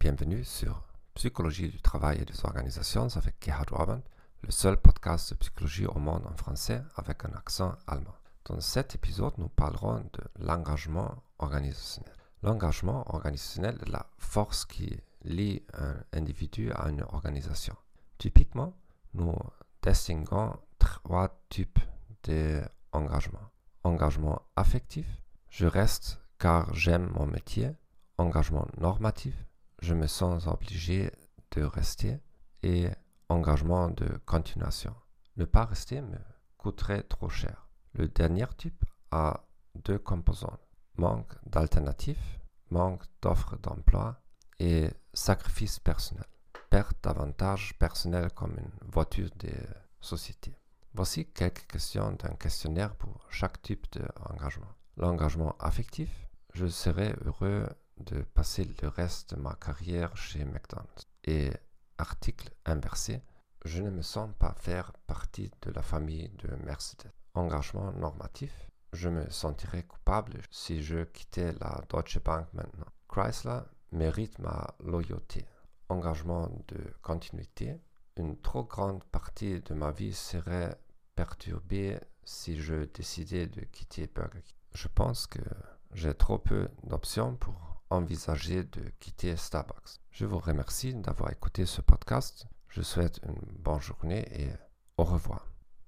bienvenue sur Psychologie du travail et des organisations avec Gerhard Orban, le seul podcast de psychologie au monde en français avec un accent allemand. Dans cet épisode, nous parlerons de l'engagement organisationnel. L'engagement organisationnel est la force qui lie un individu à une organisation. Typiquement, nous distinguons trois types d'engagement. Engagement affectif, je reste car j'aime mon métier. Engagement normatif, je me sens obligé de rester. Et engagement de continuation. Ne pas rester me coûterait trop cher. Le dernier type a deux composants. Manque d'alternatives, manque d'offres d'emploi et sacrifice personnel. Perte d'avantages personnels comme une voiture de société. Voici quelques questions d'un questionnaire pour chaque type d'engagement. L'engagement affectif, je serais heureux de passer le reste de ma carrière chez McDonald's. Et article inversé, je ne me sens pas faire partie de la famille de Mercedes. Engagement normatif, je me sentirais coupable si je quittais la Deutsche Bank maintenant. Chrysler mérite ma loyauté. Engagement de continuité, une trop grande partie de ma vie serait perturbée si je décidais de quitter Burger King. Je pense que j'ai trop peu d'options pour envisager de quitter Starbucks. Je vous remercie d'avoir écouté ce podcast. Je souhaite une bonne journée et au revoir.